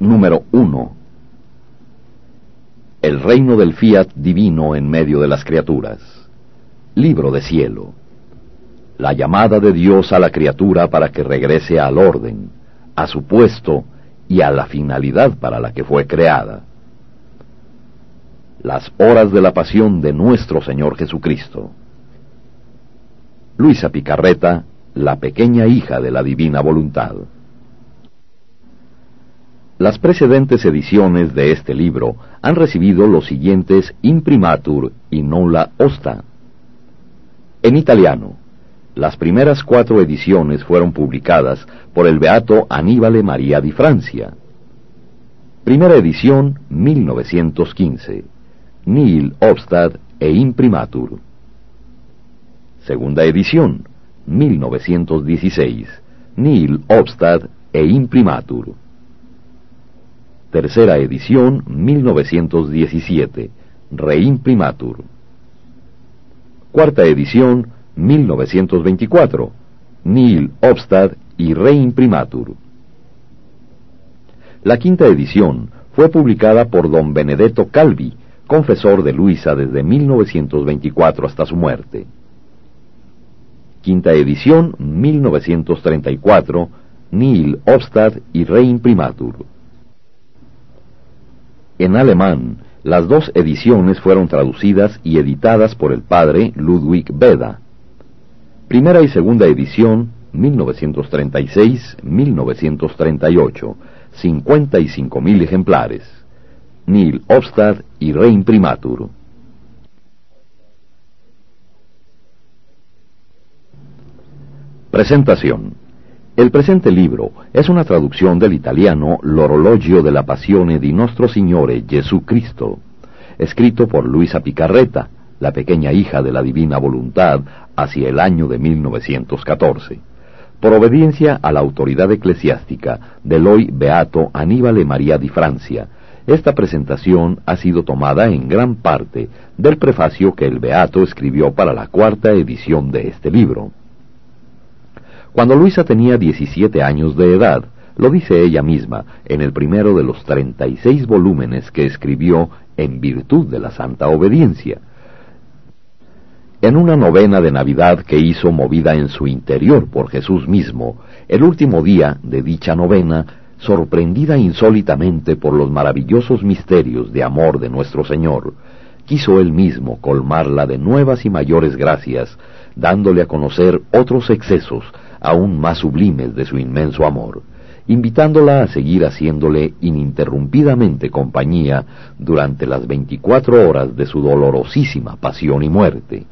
Número 1. El reino del fiat divino en medio de las criaturas. Libro de cielo. La llamada de Dios a la criatura para que regrese al orden, a su puesto y a la finalidad para la que fue creada. Las horas de la pasión de nuestro Señor Jesucristo. Luisa Picarreta, la pequeña hija de la divina voluntad. Las precedentes ediciones de este libro han recibido los siguientes imprimatur y la osta. En italiano, las primeras cuatro ediciones fueron publicadas por el beato Aníbale María di Francia. Primera edición, 1915. Nil obstad e imprimatur. Segunda edición, 1916. Nil obstad e imprimatur. Tercera edición, 1917. Reimprimatur. Cuarta edición, 1924. Nil Obstad y Reimprimatur. La quinta edición fue publicada por don Benedetto Calvi, confesor de Luisa desde 1924 hasta su muerte. Quinta edición, 1934, Nil Obstad y Reimprimatur. En alemán, las dos ediciones fueron traducidas y editadas por el padre Ludwig Beda. Primera y segunda edición, 1936-1938, 55.000 ejemplares. Nil Obstad y Reimprimatur. Presentación. El presente libro es una traducción del italiano L'orologio della passione di nostro Signore Gesù Cristo, escrito por Luisa Picarreta, la pequeña hija de la divina voluntad, hacia el año de 1914. Por obediencia a la autoridad eclesiástica del hoy beato Aníbale María di Francia, esta presentación ha sido tomada en gran parte del prefacio que el beato escribió para la cuarta edición de este libro. Cuando Luisa tenía 17 años de edad, lo dice ella misma en el primero de los 36 volúmenes que escribió en virtud de la santa obediencia. En una novena de Navidad que hizo movida en su interior por Jesús mismo, el último día de dicha novena, sorprendida insólitamente por los maravillosos misterios de amor de nuestro Señor, quiso él mismo colmarla de nuevas y mayores gracias, dándole a conocer otros excesos aún más sublimes de su inmenso amor, invitándola a seguir haciéndole ininterrumpidamente compañía durante las veinticuatro horas de su dolorosísima pasión y muerte.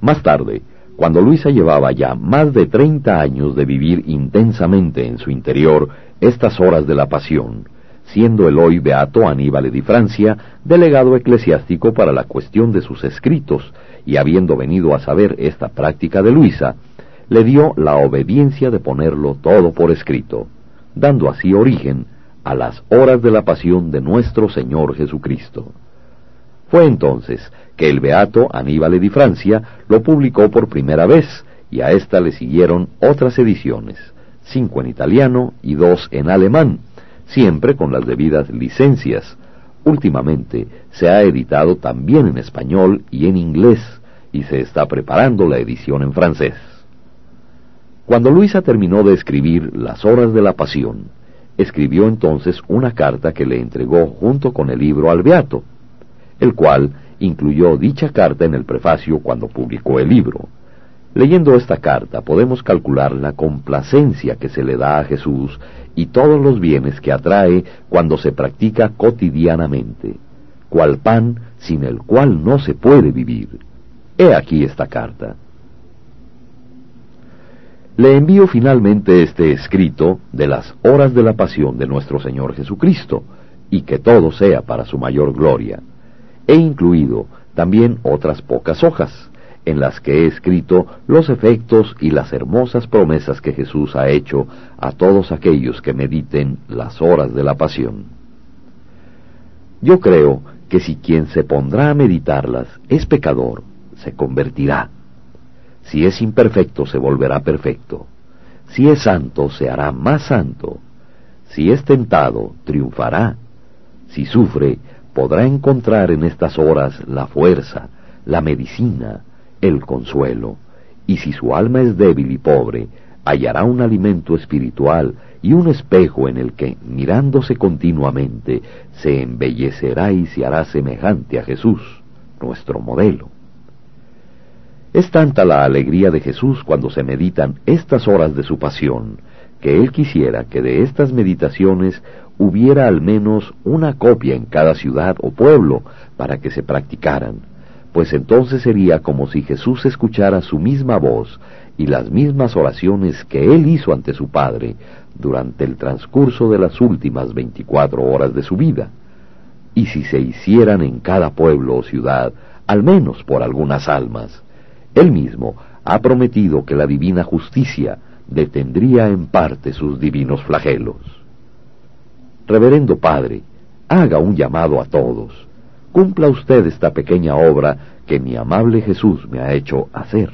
Más tarde, cuando Luisa llevaba ya más de treinta años de vivir intensamente en su interior estas horas de la pasión, siendo el hoy beato Aníbal de Francia delegado eclesiástico para la cuestión de sus escritos, y habiendo venido a saber esta práctica de Luisa, le dio la obediencia de ponerlo todo por escrito, dando así origen a las horas de la pasión de nuestro Señor Jesucristo. Fue entonces que el beato Aníbal de Francia lo publicó por primera vez, y a ésta le siguieron otras ediciones, cinco en italiano y dos en alemán, siempre con las debidas licencias. Últimamente se ha editado también en español y en inglés, y se está preparando la edición en francés. Cuando Luisa terminó de escribir Las Horas de la Pasión, escribió entonces una carta que le entregó junto con el libro al Beato, el cual incluyó dicha carta en el prefacio cuando publicó el libro. Leyendo esta carta podemos calcular la complacencia que se le da a Jesús y todos los bienes que atrae cuando se practica cotidianamente, cual pan sin el cual no se puede vivir. He aquí esta carta. Le envío finalmente este escrito de las horas de la pasión de nuestro Señor Jesucristo, y que todo sea para su mayor gloria. He incluido también otras pocas hojas, en las que he escrito los efectos y las hermosas promesas que Jesús ha hecho a todos aquellos que mediten las horas de la pasión. Yo creo que si quien se pondrá a meditarlas es pecador, se convertirá si es imperfecto, se volverá perfecto. Si es santo, se hará más santo. Si es tentado, triunfará. Si sufre, podrá encontrar en estas horas la fuerza, la medicina, el consuelo. Y si su alma es débil y pobre, hallará un alimento espiritual y un espejo en el que, mirándose continuamente, se embellecerá y se hará semejante a Jesús, nuestro modelo. Es tanta la alegría de Jesús cuando se meditan estas horas de su pasión, que Él quisiera que de estas meditaciones hubiera al menos una copia en cada ciudad o pueblo para que se practicaran, pues entonces sería como si Jesús escuchara su misma voz y las mismas oraciones que él hizo ante su Padre durante el transcurso de las últimas veinticuatro horas de su vida, y si se hicieran en cada pueblo o ciudad, al menos por algunas almas, él mismo ha prometido que la divina justicia detendría en parte sus divinos flagelos. Reverendo Padre, haga un llamado a todos. Cumpla usted esta pequeña obra que mi amable Jesús me ha hecho hacer.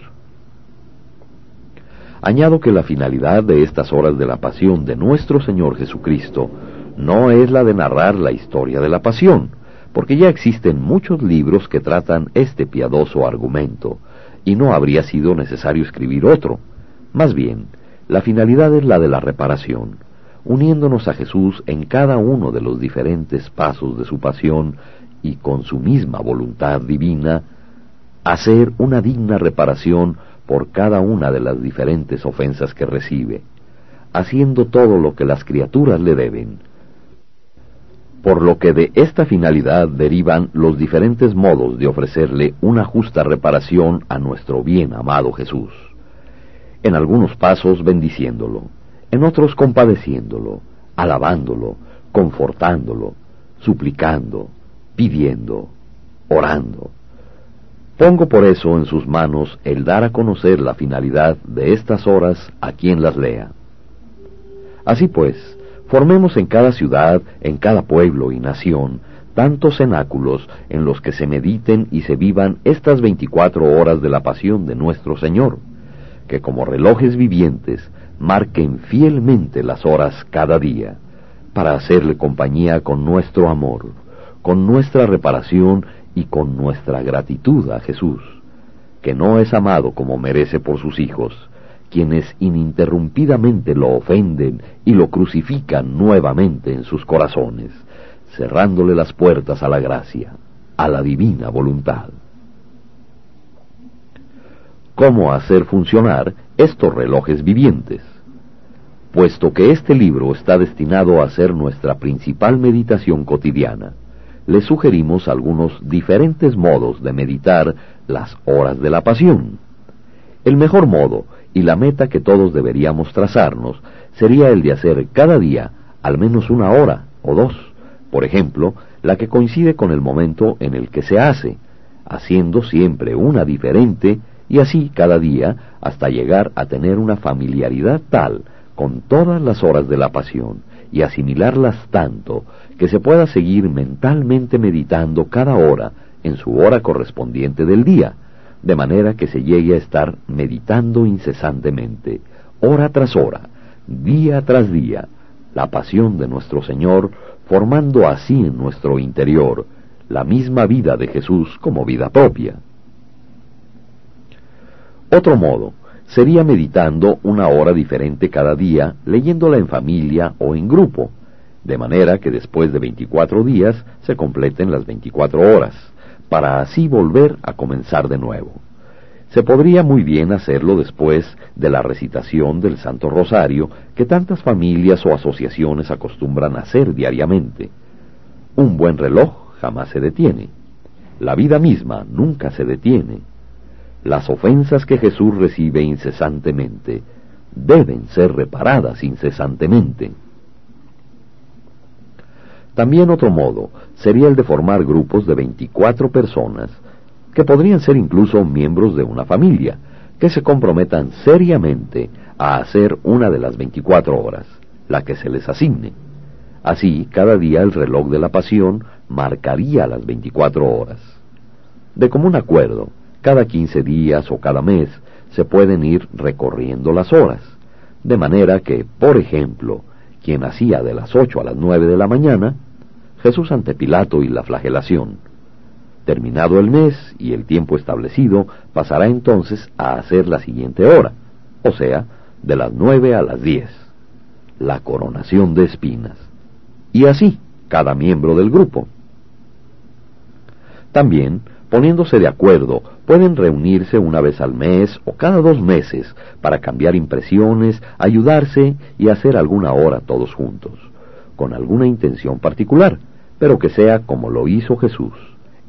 Añado que la finalidad de estas horas de la pasión de nuestro Señor Jesucristo no es la de narrar la historia de la pasión, porque ya existen muchos libros que tratan este piadoso argumento, y no habría sido necesario escribir otro. Más bien, la finalidad es la de la reparación, uniéndonos a Jesús en cada uno de los diferentes pasos de su pasión y con su misma voluntad divina, hacer una digna reparación por cada una de las diferentes ofensas que recibe, haciendo todo lo que las criaturas le deben. Por lo que de esta finalidad derivan los diferentes modos de ofrecerle una justa reparación a nuestro bien amado Jesús. En algunos pasos bendiciéndolo, en otros compadeciéndolo, alabándolo, confortándolo, suplicando, pidiendo, orando Pongo por eso en sus manos el dar a conocer la finalidad de estas horas a quien las lea. Así pues, formemos en cada ciudad, en cada pueblo y nación, tantos cenáculos en los que se mediten y se vivan estas veinticuatro horas de la pasión de nuestro Señor, que como relojes vivientes marquen fielmente las horas cada día, para hacerle compañía con nuestro amor, con nuestra reparación y con nuestra gratitud a Jesús, que no es amado como merece por sus hijos, quienes ininterrumpidamente lo ofenden y lo crucifican nuevamente en sus corazones, cerrándole las puertas a la gracia, a la divina voluntad. ¿Cómo hacer funcionar estos relojes vivientes? Puesto que este libro está destinado a ser nuestra principal meditación cotidiana, le sugerimos algunos diferentes modos de meditar las horas de la pasión. El mejor modo y la meta que todos deberíamos trazarnos sería el de hacer cada día al menos una hora o dos, por ejemplo, la que coincide con el momento en el que se hace, haciendo siempre una diferente y así cada día hasta llegar a tener una familiaridad tal con todas las horas de la pasión y asimilarlas tanto que se pueda seguir mentalmente meditando cada hora en su hora correspondiente del día, de manera que se llegue a estar meditando incesantemente, hora tras hora, día tras día, la pasión de nuestro Señor, formando así en nuestro interior la misma vida de Jesús como vida propia. Otro modo sería meditando una hora diferente cada día, leyéndola en familia o en grupo, de manera que después de 24 días se completen las 24 horas, para así volver a comenzar de nuevo. Se podría muy bien hacerlo después de la recitación del Santo Rosario que tantas familias o asociaciones acostumbran hacer diariamente. Un buen reloj jamás se detiene. La vida misma nunca se detiene las ofensas que Jesús recibe incesantemente deben ser reparadas incesantemente. También otro modo sería el de formar grupos de 24 personas, que podrían ser incluso miembros de una familia, que se comprometan seriamente a hacer una de las 24 horas, la que se les asigne. Así, cada día el reloj de la pasión marcaría las 24 horas. De común acuerdo, cada 15 días o cada mes se pueden ir recorriendo las horas, de manera que, por ejemplo, quien hacía de las ocho a las nueve de la mañana, Jesús ante Pilato y la flagelación. Terminado el mes y el tiempo establecido, pasará entonces a hacer la siguiente hora, o sea, de las nueve a las diez, la coronación de espinas. Y así, cada miembro del grupo. También, poniéndose de acuerdo, pueden reunirse una vez al mes o cada dos meses para cambiar impresiones, ayudarse y hacer alguna hora todos juntos, con alguna intención particular, pero que sea como lo hizo Jesús,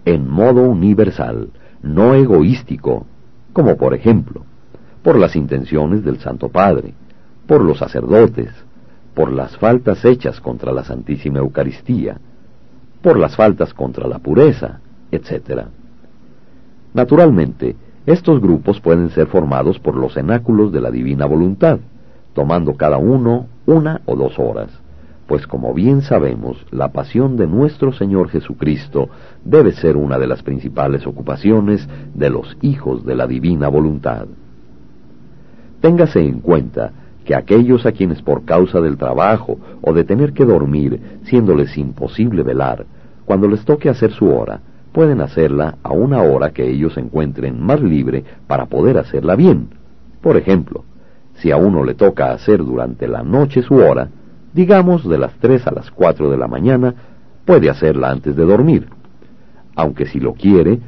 en modo universal, no egoístico, como por ejemplo, por las intenciones del Santo Padre, por los sacerdotes, por las faltas hechas contra la Santísima Eucaristía, por las faltas contra la pureza, etc. Naturalmente, estos grupos pueden ser formados por los cenáculos de la divina voluntad, tomando cada uno una o dos horas, pues como bien sabemos, la pasión de nuestro Señor Jesucristo debe ser una de las principales ocupaciones de los hijos de la divina voluntad. Téngase en cuenta que aquellos a quienes por causa del trabajo o de tener que dormir, siéndoles imposible velar, cuando les toque hacer su hora, pueden hacerla a una hora que ellos encuentren más libre para poder hacerla bien. Por ejemplo, si a uno le toca hacer durante la noche su hora, digamos de las tres a las cuatro de la mañana, puede hacerla antes de dormir. Aunque si lo quiere,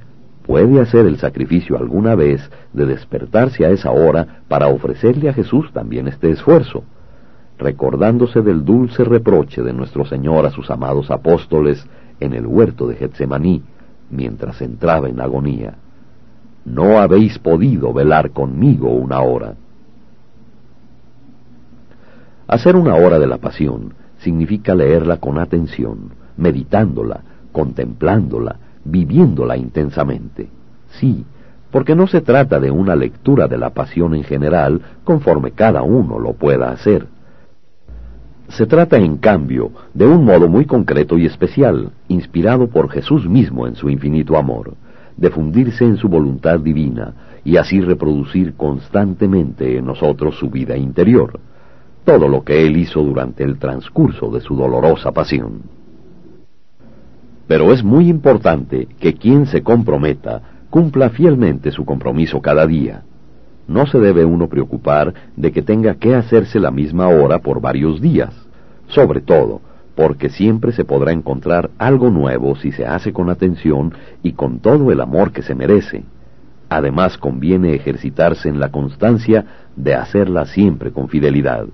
puede hacer el sacrificio alguna vez de despertarse a esa hora para ofrecerle a Jesús también este esfuerzo, recordándose del dulce reproche de nuestro Señor a sus amados apóstoles en el huerto de Getsemaní, mientras entraba en agonía. No habéis podido velar conmigo una hora. Hacer una hora de la pasión significa leerla con atención, meditándola, contemplándola, viviéndola intensamente. Sí, porque no se trata de una lectura de la pasión en general conforme cada uno lo pueda hacer. Se trata, en cambio, de un modo muy concreto y especial, inspirado por Jesús mismo en su infinito amor, de fundirse en su voluntad divina y así reproducir constantemente en nosotros su vida interior, todo lo que Él hizo durante el transcurso de su dolorosa pasión. Pero es muy importante que quien se comprometa cumpla fielmente su compromiso cada día. No se debe uno preocupar de que tenga que hacerse la misma hora por varios días, sobre todo porque siempre se podrá encontrar algo nuevo si se hace con atención y con todo el amor que se merece. Además conviene ejercitarse en la constancia de hacerla siempre con fidelidad,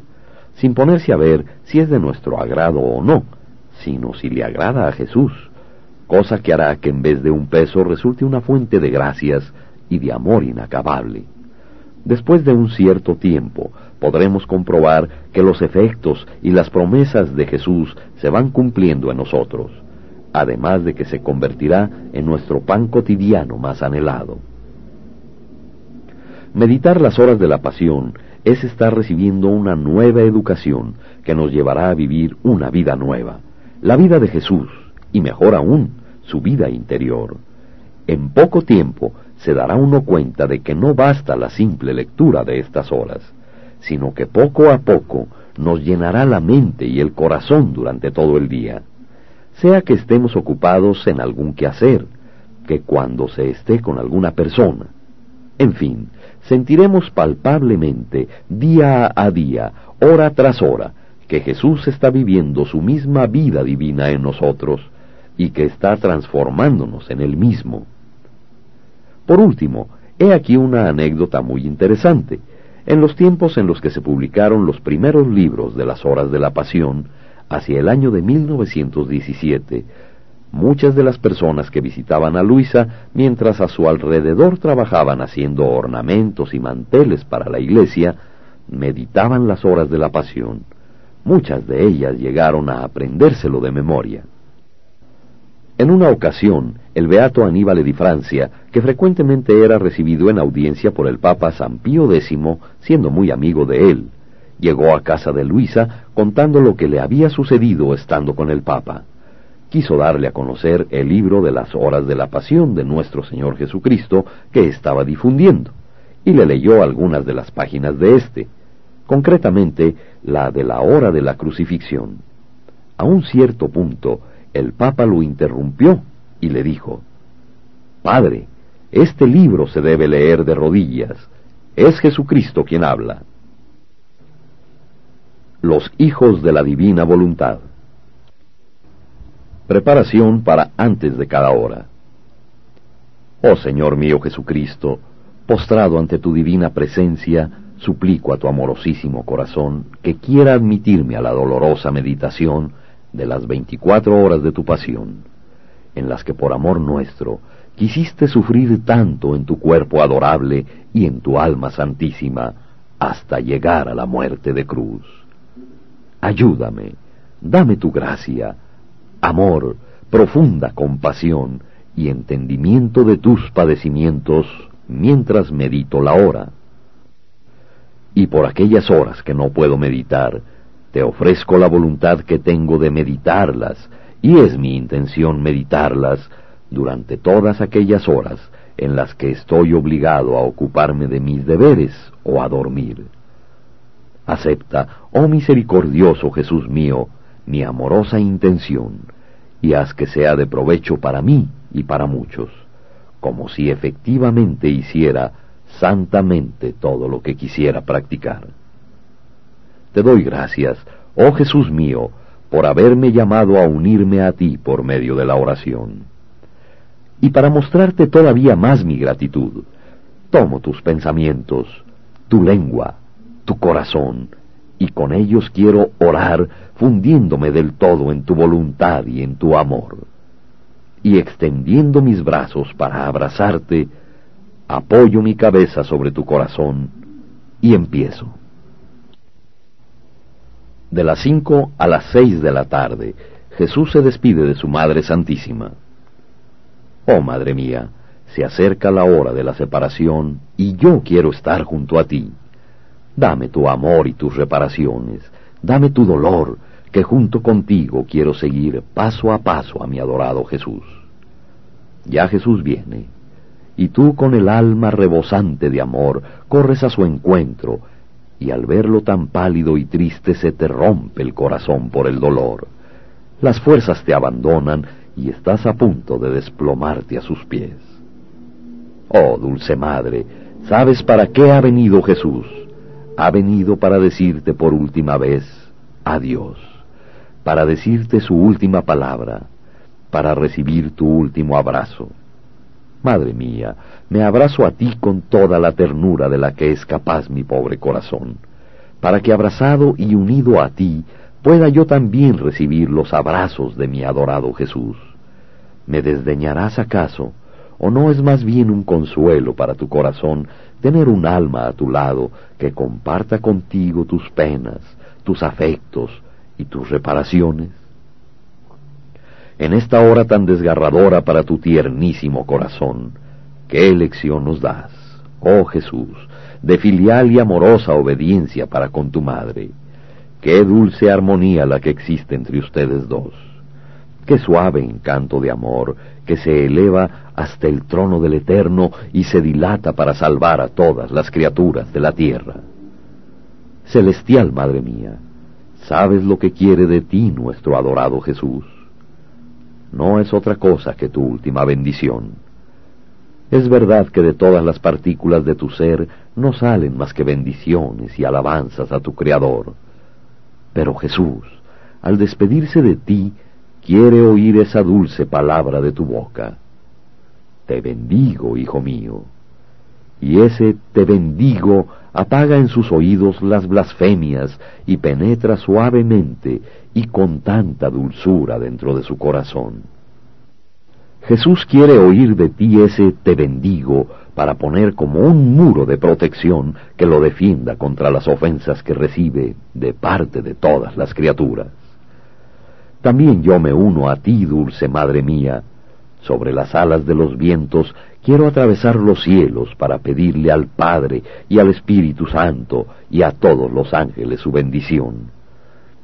sin ponerse a ver si es de nuestro agrado o no, sino si le agrada a Jesús, cosa que hará que en vez de un peso resulte una fuente de gracias y de amor inacabable. Después de un cierto tiempo, podremos comprobar que los efectos y las promesas de Jesús se van cumpliendo en nosotros, además de que se convertirá en nuestro pan cotidiano más anhelado. Meditar las horas de la pasión es estar recibiendo una nueva educación que nos llevará a vivir una vida nueva, la vida de Jesús, y mejor aún, su vida interior. En poco tiempo se dará uno cuenta de que no basta la simple lectura de estas horas, sino que poco a poco nos llenará la mente y el corazón durante todo el día, sea que estemos ocupados en algún quehacer, que cuando se esté con alguna persona. En fin, sentiremos palpablemente, día a día, hora tras hora, que Jesús está viviendo su misma vida divina en nosotros y que está transformándonos en él mismo. Por último, he aquí una anécdota muy interesante. En los tiempos en los que se publicaron los primeros libros de las Horas de la Pasión, hacia el año de 1917, muchas de las personas que visitaban a Luisa mientras a su alrededor trabajaban haciendo ornamentos y manteles para la iglesia, meditaban las horas de la Pasión. Muchas de ellas llegaron a aprendérselo de memoria. En una ocasión, el beato Aníbal de Francia, que frecuentemente era recibido en audiencia por el Papa San Pío X, siendo muy amigo de él, llegó a casa de Luisa contando lo que le había sucedido estando con el Papa. Quiso darle a conocer el libro de las horas de la pasión de nuestro Señor Jesucristo que estaba difundiendo, y le leyó algunas de las páginas de éste. concretamente la de la hora de la crucifixión. A un cierto punto, el Papa lo interrumpió y le dijo, Padre, este libro se debe leer de rodillas. Es Jesucristo quien habla. Los hijos de la divina voluntad. Preparación para antes de cada hora. Oh Señor mío Jesucristo, postrado ante tu divina presencia, suplico a tu amorosísimo corazón que quiera admitirme a la dolorosa meditación de las veinticuatro horas de tu pasión, en las que por amor nuestro quisiste sufrir tanto en tu cuerpo adorable y en tu alma santísima, hasta llegar a la muerte de cruz. Ayúdame, dame tu gracia, amor, profunda compasión y entendimiento de tus padecimientos mientras medito la hora. Y por aquellas horas que no puedo meditar, te ofrezco la voluntad que tengo de meditarlas, y es mi intención meditarlas durante todas aquellas horas en las que estoy obligado a ocuparme de mis deberes o a dormir. Acepta, oh misericordioso Jesús mío, mi amorosa intención, y haz que sea de provecho para mí y para muchos, como si efectivamente hiciera santamente todo lo que quisiera practicar. Te doy gracias, oh Jesús mío, por haberme llamado a unirme a ti por medio de la oración. Y para mostrarte todavía más mi gratitud, tomo tus pensamientos, tu lengua, tu corazón, y con ellos quiero orar fundiéndome del todo en tu voluntad y en tu amor. Y extendiendo mis brazos para abrazarte, apoyo mi cabeza sobre tu corazón y empiezo. De las cinco a las seis de la tarde, Jesús se despide de su Madre Santísima. Oh Madre mía, se acerca la hora de la separación y yo quiero estar junto a ti. Dame tu amor y tus reparaciones, dame tu dolor, que junto contigo quiero seguir paso a paso a mi adorado Jesús. Ya Jesús viene, y tú con el alma rebosante de amor corres a su encuentro, y al verlo tan pálido y triste se te rompe el corazón por el dolor. Las fuerzas te abandonan y estás a punto de desplomarte a sus pies. Oh, dulce madre, ¿sabes para qué ha venido Jesús? Ha venido para decirte por última vez adiós, para decirte su última palabra, para recibir tu último abrazo. Madre mía, me abrazo a ti con toda la ternura de la que es capaz mi pobre corazón, para que abrazado y unido a ti pueda yo también recibir los abrazos de mi adorado Jesús. ¿Me desdeñarás acaso? ¿O no es más bien un consuelo para tu corazón tener un alma a tu lado que comparta contigo tus penas, tus afectos y tus reparaciones? en esta hora tan desgarradora para tu tiernísimo corazón, ¿qué elección nos das, oh Jesús, de filial y amorosa obediencia para con tu madre? Qué dulce armonía la que existe entre ustedes dos. Qué suave encanto de amor que se eleva hasta el trono del Eterno y se dilata para salvar a todas las criaturas de la tierra. Celestial Madre mía, ¿sabes lo que quiere de ti nuestro adorado Jesús? no es otra cosa que tu última bendición. Es verdad que de todas las partículas de tu ser no salen más que bendiciones y alabanzas a tu Creador. Pero Jesús, al despedirse de ti, quiere oír esa dulce palabra de tu boca. Te bendigo, hijo mío. Y ese te bendigo apaga en sus oídos las blasfemias y penetra suavemente y con tanta dulzura dentro de su corazón. Jesús quiere oír de ti ese te bendigo para poner como un muro de protección que lo defienda contra las ofensas que recibe de parte de todas las criaturas. También yo me uno a ti, dulce Madre mía, sobre las alas de los vientos quiero atravesar los cielos para pedirle al Padre y al Espíritu Santo y a todos los ángeles su bendición,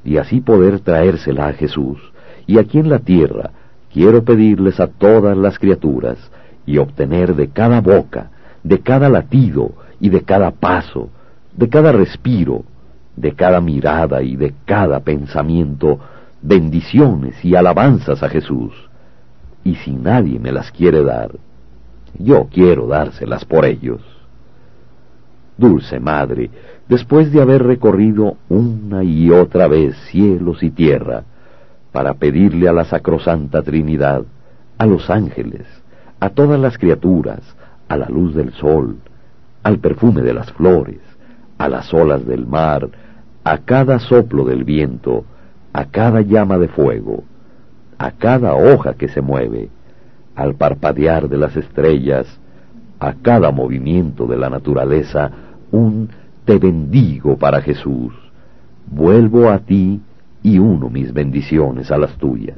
y así poder traérsela a Jesús, y aquí en la tierra quiero pedirles a todas las criaturas y obtener de cada boca, de cada latido y de cada paso, de cada respiro, de cada mirada y de cada pensamiento, bendiciones y alabanzas a Jesús. Y si nadie me las quiere dar, yo quiero dárselas por ellos. Dulce Madre, después de haber recorrido una y otra vez cielos y tierra, para pedirle a la Sacrosanta Trinidad, a los ángeles, a todas las criaturas, a la luz del sol, al perfume de las flores, a las olas del mar, a cada soplo del viento, a cada llama de fuego, a cada hoja que se mueve, al parpadear de las estrellas, a cada movimiento de la naturaleza, un te bendigo para Jesús. Vuelvo a ti y uno mis bendiciones a las tuyas.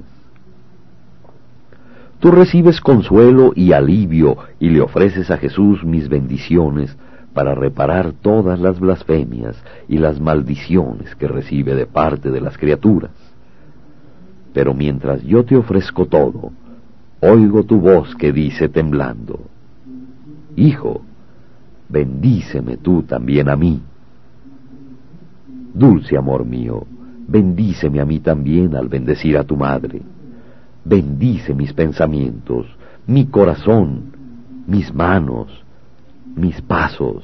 Tú recibes consuelo y alivio y le ofreces a Jesús mis bendiciones para reparar todas las blasfemias y las maldiciones que recibe de parte de las criaturas. Pero mientras yo te ofrezco todo, oigo tu voz que dice temblando, Hijo, bendíceme tú también a mí. Dulce amor mío, bendíceme a mí también al bendecir a tu madre. Bendice mis pensamientos, mi corazón, mis manos, mis pasos,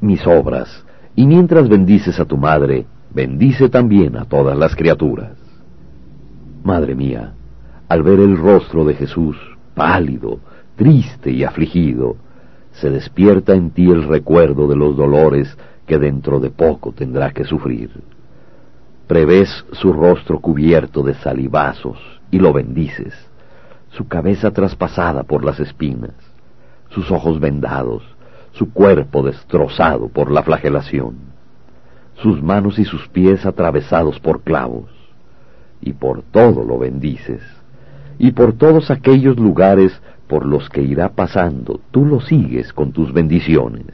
mis obras, y mientras bendices a tu madre, bendice también a todas las criaturas. Madre mía, al ver el rostro de Jesús, pálido, triste y afligido, se despierta en ti el recuerdo de los dolores que dentro de poco tendrá que sufrir. Prevés su rostro cubierto de salivazos y lo bendices, su cabeza traspasada por las espinas, sus ojos vendados, su cuerpo destrozado por la flagelación, sus manos y sus pies atravesados por clavos, y por todo lo bendices, y por todos aquellos lugares por los que irá pasando, tú lo sigues con tus bendiciones.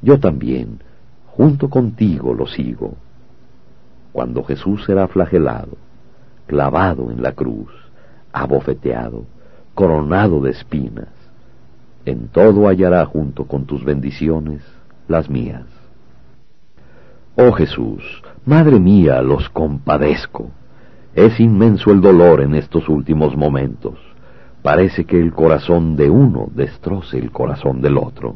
Yo también, junto contigo, lo sigo. Cuando Jesús será flagelado, clavado en la cruz, abofeteado, coronado de espinas, en todo hallará junto con tus bendiciones las mías. Oh Jesús, Madre mía, los compadezco. Es inmenso el dolor en estos últimos momentos. Parece que el corazón de uno destroce el corazón del otro.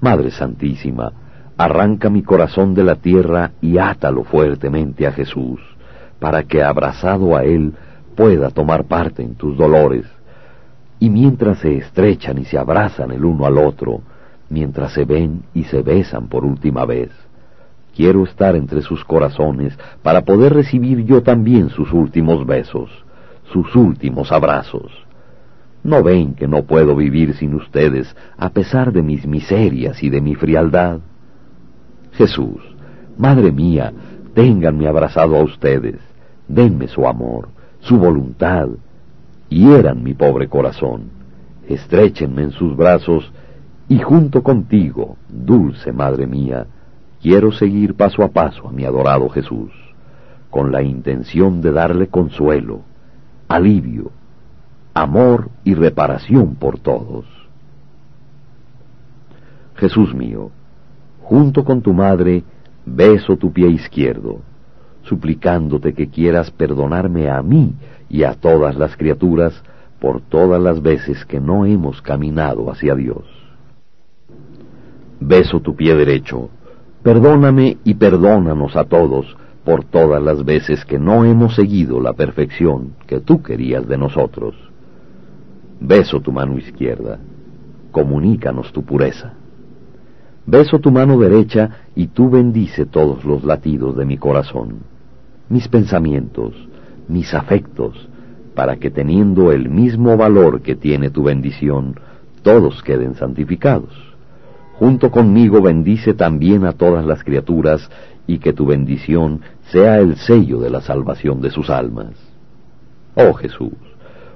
Madre Santísima, arranca mi corazón de la tierra y átalo fuertemente a Jesús, para que abrazado a Él pueda tomar parte en tus dolores y mientras se estrechan y se abrazan el uno al otro, mientras se ven y se besan por última vez, quiero estar entre sus corazones para poder recibir yo también sus últimos besos, sus últimos abrazos. ¿No ven que no puedo vivir sin ustedes a pesar de mis miserias y de mi frialdad? Jesús, Madre mía, ténganme abrazado a ustedes, denme su amor, su voluntad, hieran mi pobre corazón, estréchenme en sus brazos, y junto contigo, dulce Madre mía, quiero seguir paso a paso a mi adorado Jesús, con la intención de darle consuelo, alivio, amor y reparación por todos. Jesús mío, junto con tu madre, beso tu pie izquierdo, suplicándote que quieras perdonarme a mí y a todas las criaturas por todas las veces que no hemos caminado hacia Dios. Beso tu pie derecho, perdóname y perdónanos a todos por todas las veces que no hemos seguido la perfección que tú querías de nosotros. Beso tu mano izquierda, comunícanos tu pureza. Beso tu mano derecha y tú bendice todos los latidos de mi corazón, mis pensamientos, mis afectos, para que teniendo el mismo valor que tiene tu bendición, todos queden santificados. Junto conmigo bendice también a todas las criaturas y que tu bendición sea el sello de la salvación de sus almas. Oh Jesús,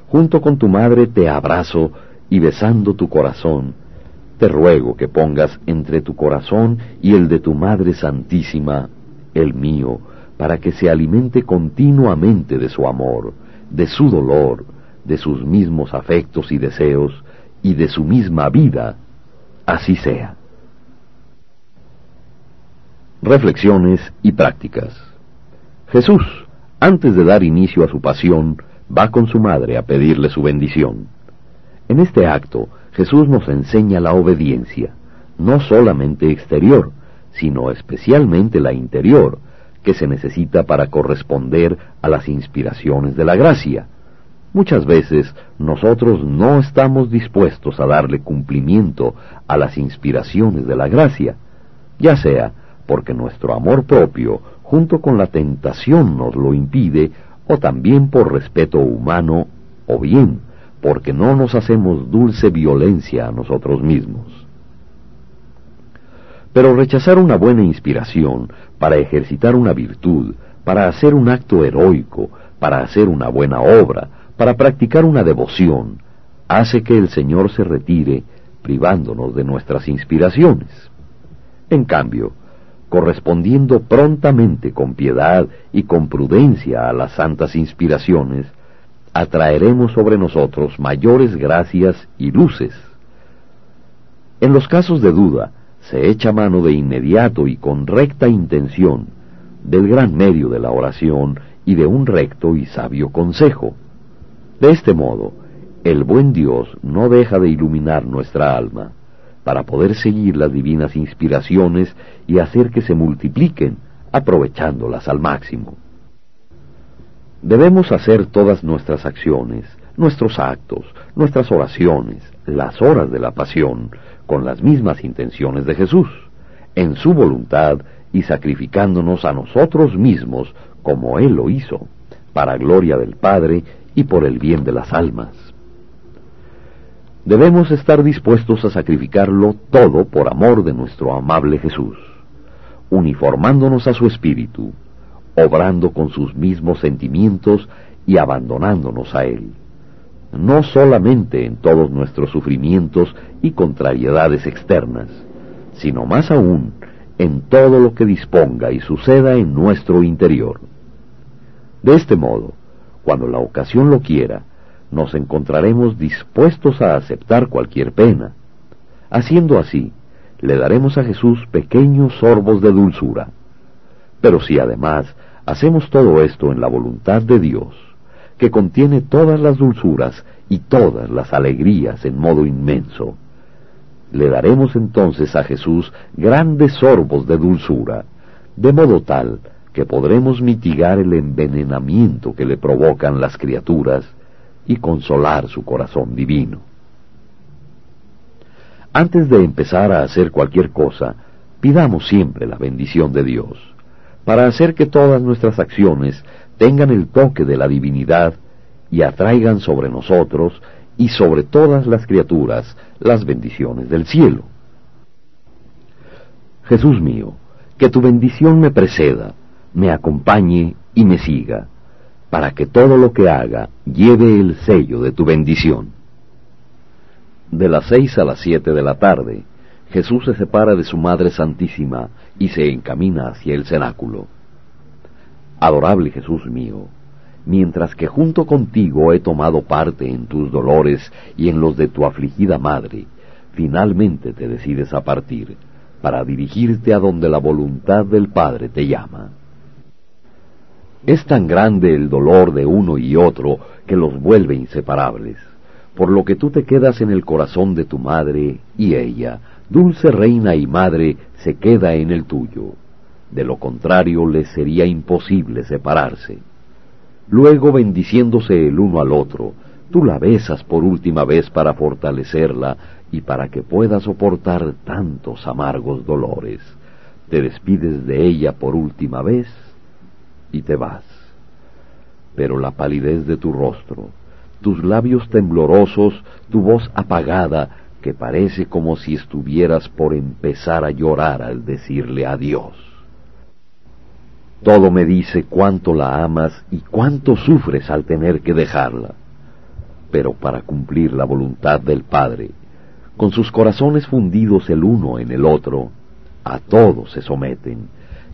junto con tu madre te abrazo y besando tu corazón, te ruego que pongas entre tu corazón y el de tu Madre Santísima el mío, para que se alimente continuamente de su amor, de su dolor, de sus mismos afectos y deseos, y de su misma vida, así sea. Reflexiones y prácticas. Jesús, antes de dar inicio a su pasión, va con su madre a pedirle su bendición. En este acto, Jesús nos enseña la obediencia, no solamente exterior, sino especialmente la interior, que se necesita para corresponder a las inspiraciones de la gracia. Muchas veces nosotros no estamos dispuestos a darle cumplimiento a las inspiraciones de la gracia, ya sea porque nuestro amor propio, junto con la tentación, nos lo impide, o también por respeto humano, o bien porque no nos hacemos dulce violencia a nosotros mismos. Pero rechazar una buena inspiración para ejercitar una virtud, para hacer un acto heroico, para hacer una buena obra, para practicar una devoción, hace que el Señor se retire privándonos de nuestras inspiraciones. En cambio, correspondiendo prontamente con piedad y con prudencia a las santas inspiraciones, atraeremos sobre nosotros mayores gracias y luces. En los casos de duda, se echa mano de inmediato y con recta intención del gran medio de la oración y de un recto y sabio consejo. De este modo, el buen Dios no deja de iluminar nuestra alma, para poder seguir las divinas inspiraciones y hacer que se multipliquen, aprovechándolas al máximo. Debemos hacer todas nuestras acciones, nuestros actos, nuestras oraciones, las horas de la pasión, con las mismas intenciones de Jesús, en su voluntad y sacrificándonos a nosotros mismos como Él lo hizo, para gloria del Padre y por el bien de las almas. Debemos estar dispuestos a sacrificarlo todo por amor de nuestro amable Jesús, uniformándonos a su espíritu, obrando con sus mismos sentimientos y abandonándonos a Él, no solamente en todos nuestros sufrimientos y contrariedades externas, sino más aún en todo lo que disponga y suceda en nuestro interior. De este modo, cuando la ocasión lo quiera, nos encontraremos dispuestos a aceptar cualquier pena. Haciendo así, le daremos a Jesús pequeños sorbos de dulzura. Pero si además hacemos todo esto en la voluntad de Dios, que contiene todas las dulzuras y todas las alegrías en modo inmenso, le daremos entonces a Jesús grandes sorbos de dulzura, de modo tal que podremos mitigar el envenenamiento que le provocan las criaturas y consolar su corazón divino. Antes de empezar a hacer cualquier cosa, pidamos siempre la bendición de Dios, para hacer que todas nuestras acciones tengan el toque de la divinidad y atraigan sobre nosotros y sobre todas las criaturas las bendiciones del cielo. Jesús mío, que tu bendición me preceda, me acompañe y me siga para que todo lo que haga lleve el sello de tu bendición. De las seis a las siete de la tarde, Jesús se separa de su Madre Santísima y se encamina hacia el cenáculo. Adorable Jesús mío, mientras que junto contigo he tomado parte en tus dolores y en los de tu afligida madre, finalmente te decides a partir para dirigirte a donde la voluntad del Padre te llama. Es tan grande el dolor de uno y otro que los vuelve inseparables, por lo que tú te quedas en el corazón de tu madre y ella, dulce reina y madre, se queda en el tuyo. De lo contrario les sería imposible separarse. Luego, bendiciéndose el uno al otro, tú la besas por última vez para fortalecerla y para que pueda soportar tantos amargos dolores. Te despides de ella por última vez y te vas. Pero la palidez de tu rostro, tus labios temblorosos, tu voz apagada, que parece como si estuvieras por empezar a llorar al decirle adiós. Todo me dice cuánto la amas y cuánto sufres al tener que dejarla. Pero para cumplir la voluntad del Padre, con sus corazones fundidos el uno en el otro, a todos se someten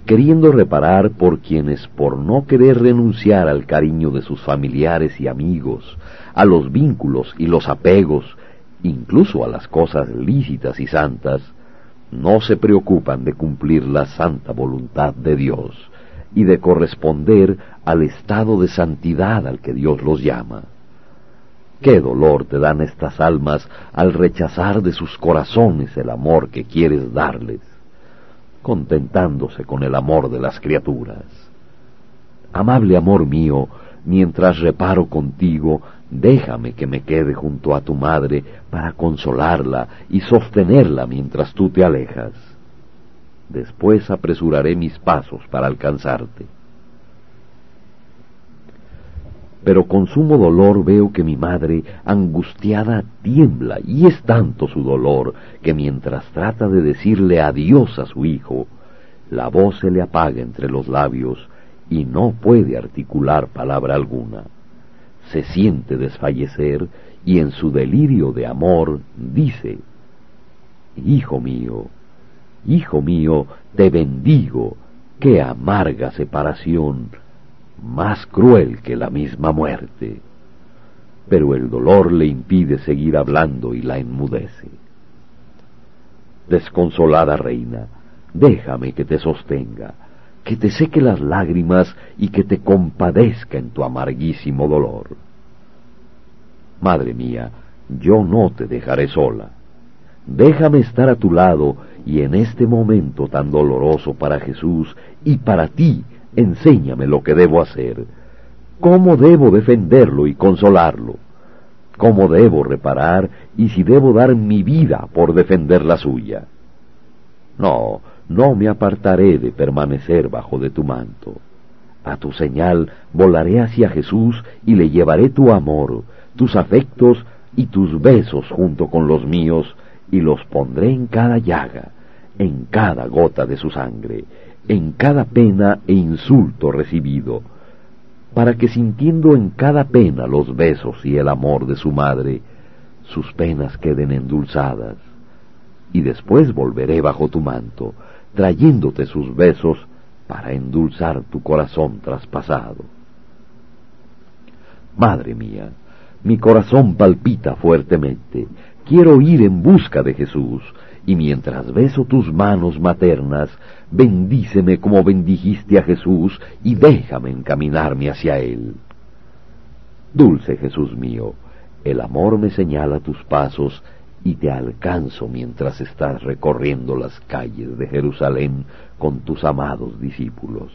queriendo reparar por quienes por no querer renunciar al cariño de sus familiares y amigos, a los vínculos y los apegos, incluso a las cosas lícitas y santas, no se preocupan de cumplir la santa voluntad de Dios y de corresponder al estado de santidad al que Dios los llama. Qué dolor te dan estas almas al rechazar de sus corazones el amor que quieres darles, contentándose con el amor de las criaturas. Amable amor mío, mientras reparo contigo, déjame que me quede junto a tu madre para consolarla y sostenerla mientras tú te alejas. Después apresuraré mis pasos para alcanzarte. Pero con sumo dolor veo que mi madre, angustiada, tiembla, y es tanto su dolor que mientras trata de decirle adiós a su hijo, la voz se le apaga entre los labios y no puede articular palabra alguna. Se siente desfallecer y en su delirio de amor dice, Hijo mío, hijo mío, te bendigo, qué amarga separación, más cruel que la misma muerte. Pero el dolor le impide seguir hablando y la enmudece. Desconsolada reina, déjame que te sostenga, que te seque las lágrimas y que te compadezca en tu amarguísimo dolor. Madre mía, yo no te dejaré sola. Déjame estar a tu lado y en este momento tan doloroso para Jesús y para ti, enséñame lo que debo hacer. ¿Cómo debo defenderlo y consolarlo? ¿Cómo debo reparar y si debo dar mi vida por defender la suya? No, no me apartaré de permanecer bajo de tu manto. A tu señal volaré hacia Jesús y le llevaré tu amor, tus afectos y tus besos junto con los míos, y los pondré en cada llaga, en cada gota de su sangre, en cada pena e insulto recibido, para que sintiendo en cada pena los besos y el amor de su madre, sus penas queden endulzadas, y después volveré bajo tu manto, trayéndote sus besos para endulzar tu corazón traspasado. Madre mía, mi corazón palpita fuertemente, quiero ir en busca de Jesús, y mientras beso tus manos maternas, bendíceme como bendijiste a Jesús y déjame encaminarme hacia Él. Dulce Jesús mío, el amor me señala tus pasos y te alcanzo mientras estás recorriendo las calles de Jerusalén con tus amados discípulos.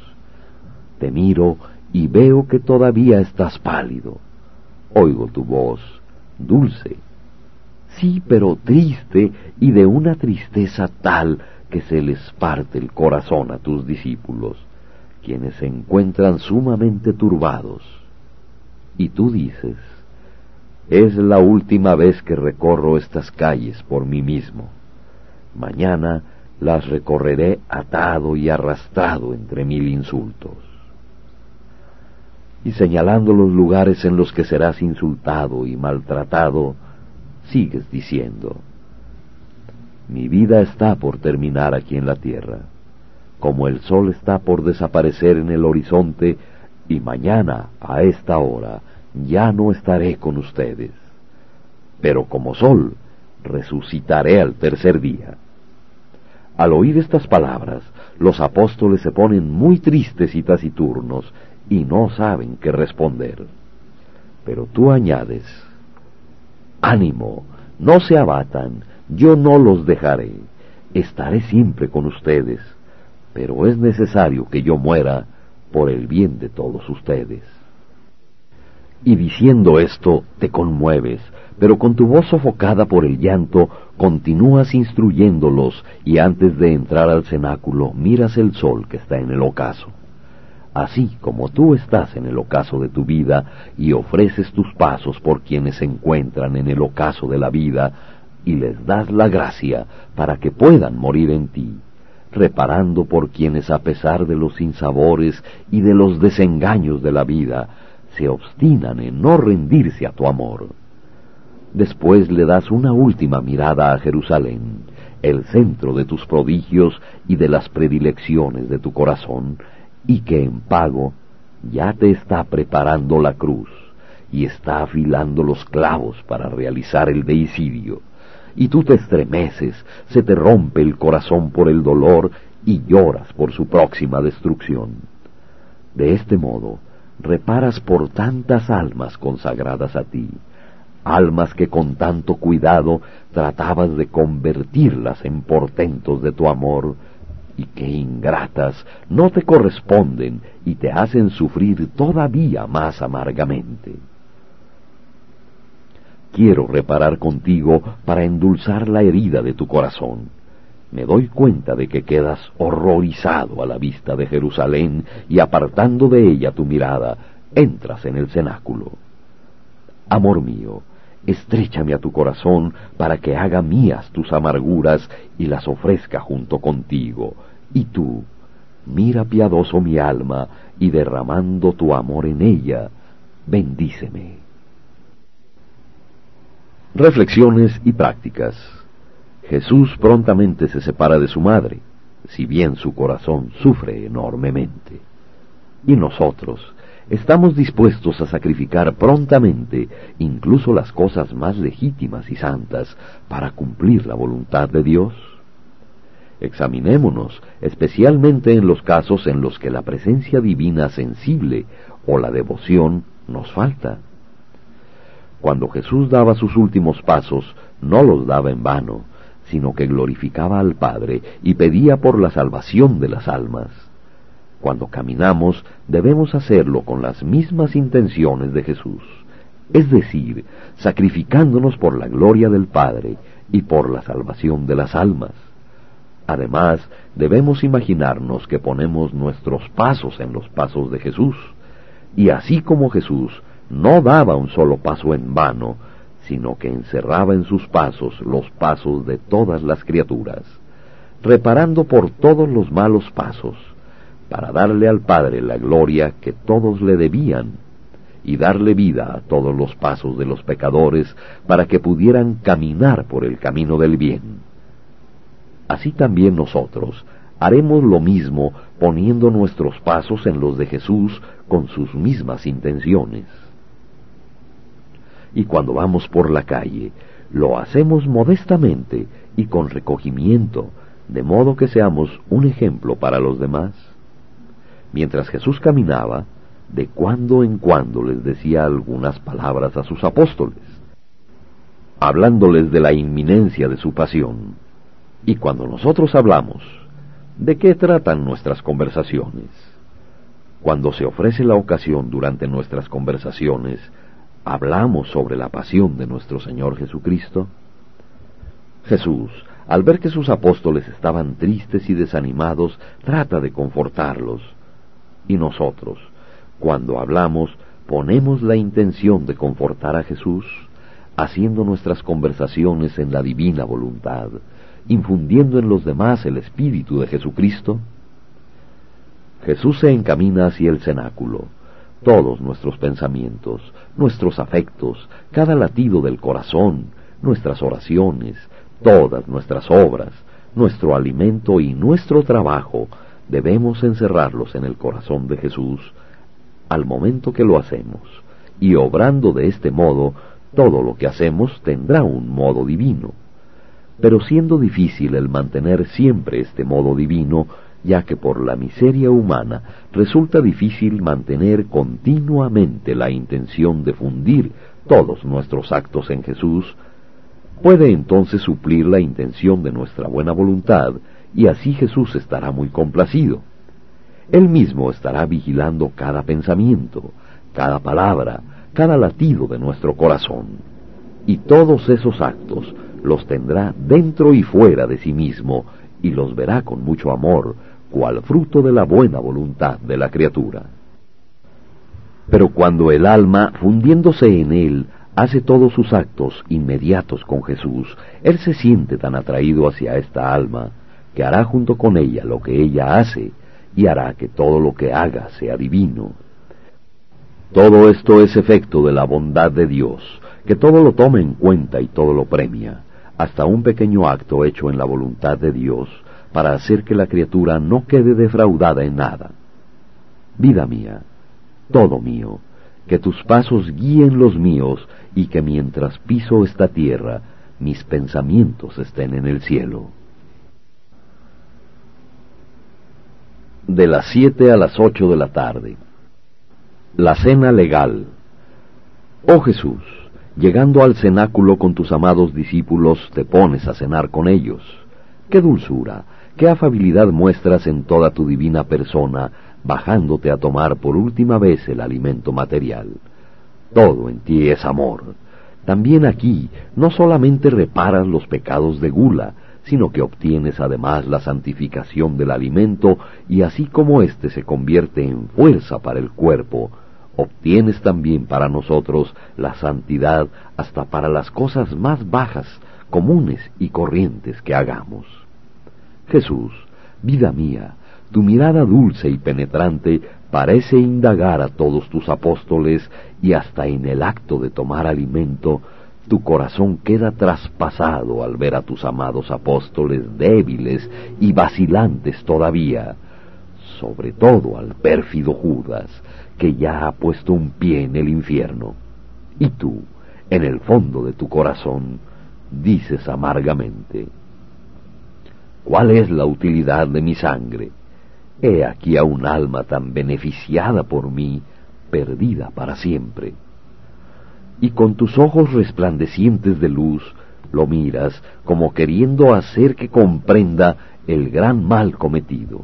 Te miro y veo que todavía estás pálido. Oigo tu voz, dulce, sí, pero triste y de una tristeza tal que se les parte el corazón a tus discípulos, quienes se encuentran sumamente turbados. Y tú dices, es la última vez que recorro estas calles por mí mismo. Mañana las recorreré atado y arrastrado entre mil insultos. Y señalando los lugares en los que serás insultado y maltratado, sigues diciendo, mi vida está por terminar aquí en la tierra, como el sol está por desaparecer en el horizonte, y mañana, a esta hora, ya no estaré con ustedes. Pero como sol, resucitaré al tercer día. Al oír estas palabras, los apóstoles se ponen muy tristes y taciturnos y no saben qué responder. Pero tú añades, ánimo, no se abatan, yo no los dejaré, estaré siempre con ustedes, pero es necesario que yo muera por el bien de todos ustedes. Y diciendo esto, te conmueves, pero con tu voz sofocada por el llanto, continúas instruyéndolos y antes de entrar al cenáculo miras el sol que está en el ocaso. Así como tú estás en el ocaso de tu vida y ofreces tus pasos por quienes se encuentran en el ocaso de la vida y les das la gracia para que puedan morir en ti, reparando por quienes a pesar de los sinsabores y de los desengaños de la vida, se obstinan en no rendirse a tu amor. Después le das una última mirada a Jerusalén, el centro de tus prodigios y de las predilecciones de tu corazón, y que en pago ya te está preparando la cruz y está afilando los clavos para realizar el deicidio, y tú te estremeces, se te rompe el corazón por el dolor y lloras por su próxima destrucción. De este modo, reparas por tantas almas consagradas a ti, almas que con tanto cuidado tratabas de convertirlas en portentos de tu amor, y que ingratas no te corresponden y te hacen sufrir todavía más amargamente. Quiero reparar contigo para endulzar la herida de tu corazón. Me doy cuenta de que quedas horrorizado a la vista de Jerusalén y apartando de ella tu mirada, entras en el cenáculo. Amor mío, estrechame a tu corazón para que haga mías tus amarguras y las ofrezca junto contigo. Y tú, mira piadoso mi alma y derramando tu amor en ella, bendíceme. Reflexiones y prácticas. Jesús prontamente se separa de su madre, si bien su corazón sufre enormemente. Y nosotros, estamos dispuestos a sacrificar prontamente incluso las cosas más legítimas y santas para cumplir la voluntad de Dios? Examinémonos, especialmente en los casos en los que la presencia divina sensible o la devoción nos falta. Cuando Jesús daba sus últimos pasos, no los daba en vano, sino que glorificaba al Padre y pedía por la salvación de las almas. Cuando caminamos debemos hacerlo con las mismas intenciones de Jesús, es decir, sacrificándonos por la gloria del Padre y por la salvación de las almas. Además, debemos imaginarnos que ponemos nuestros pasos en los pasos de Jesús, y así como Jesús no daba un solo paso en vano, sino que encerraba en sus pasos los pasos de todas las criaturas, reparando por todos los malos pasos, para darle al Padre la gloria que todos le debían, y darle vida a todos los pasos de los pecadores, para que pudieran caminar por el camino del bien. Así también nosotros haremos lo mismo poniendo nuestros pasos en los de Jesús con sus mismas intenciones. Y cuando vamos por la calle, lo hacemos modestamente y con recogimiento, de modo que seamos un ejemplo para los demás. Mientras Jesús caminaba, de cuando en cuando les decía algunas palabras a sus apóstoles, hablándoles de la inminencia de su pasión. Y cuando nosotros hablamos, ¿de qué tratan nuestras conversaciones? Cuando se ofrece la ocasión durante nuestras conversaciones, ¿hablamos sobre la pasión de nuestro Señor Jesucristo? Jesús, al ver que sus apóstoles estaban tristes y desanimados, trata de confortarlos y nosotros, cuando hablamos, ponemos la intención de confortar a Jesús, haciendo nuestras conversaciones en la divina voluntad, infundiendo en los demás el Espíritu de Jesucristo. Jesús se encamina hacia el cenáculo. Todos nuestros pensamientos, nuestros afectos, cada latido del corazón, nuestras oraciones, todas nuestras obras, nuestro alimento y nuestro trabajo debemos encerrarlos en el corazón de Jesús al momento que lo hacemos, y obrando de este modo, todo lo que hacemos tendrá un modo divino. Pero siendo difícil el mantener siempre este modo divino, ya que por la miseria humana resulta difícil mantener continuamente la intención de fundir todos nuestros actos en Jesús, puede entonces suplir la intención de nuestra buena voluntad y así Jesús estará muy complacido. Él mismo estará vigilando cada pensamiento, cada palabra, cada latido de nuestro corazón, y todos esos actos los tendrá dentro y fuera de sí mismo, y los verá con mucho amor, cual fruto de la buena voluntad de la criatura. Pero cuando el alma, fundiéndose en él, hace todos sus actos inmediatos con Jesús, él se siente tan atraído hacia esta alma, que hará junto con ella lo que ella hace y hará que todo lo que haga sea divino. Todo esto es efecto de la bondad de Dios, que todo lo toma en cuenta y todo lo premia, hasta un pequeño acto hecho en la voluntad de Dios, para hacer que la criatura no quede defraudada en nada. Vida mía, todo mío, que tus pasos guíen los míos y que mientras piso esta tierra, mis pensamientos estén en el cielo. De las siete a las ocho de la tarde. La cena legal. Oh Jesús, llegando al cenáculo con tus amados discípulos, te pones a cenar con ellos. Qué dulzura, qué afabilidad muestras en toda tu divina persona, bajándote a tomar por última vez el alimento material. Todo en ti es amor. También aquí no solamente reparas los pecados de gula, sino que obtienes además la santificación del alimento y así como éste se convierte en fuerza para el cuerpo, obtienes también para nosotros la santidad hasta para las cosas más bajas, comunes y corrientes que hagamos. Jesús, vida mía, tu mirada dulce y penetrante parece indagar a todos tus apóstoles y hasta en el acto de tomar alimento, tu corazón queda traspasado al ver a tus amados apóstoles débiles y vacilantes todavía, sobre todo al pérfido Judas, que ya ha puesto un pie en el infierno. Y tú, en el fondo de tu corazón, dices amargamente, ¿cuál es la utilidad de mi sangre? He aquí a un alma tan beneficiada por mí, perdida para siempre. Y con tus ojos resplandecientes de luz lo miras como queriendo hacer que comprenda el gran mal cometido.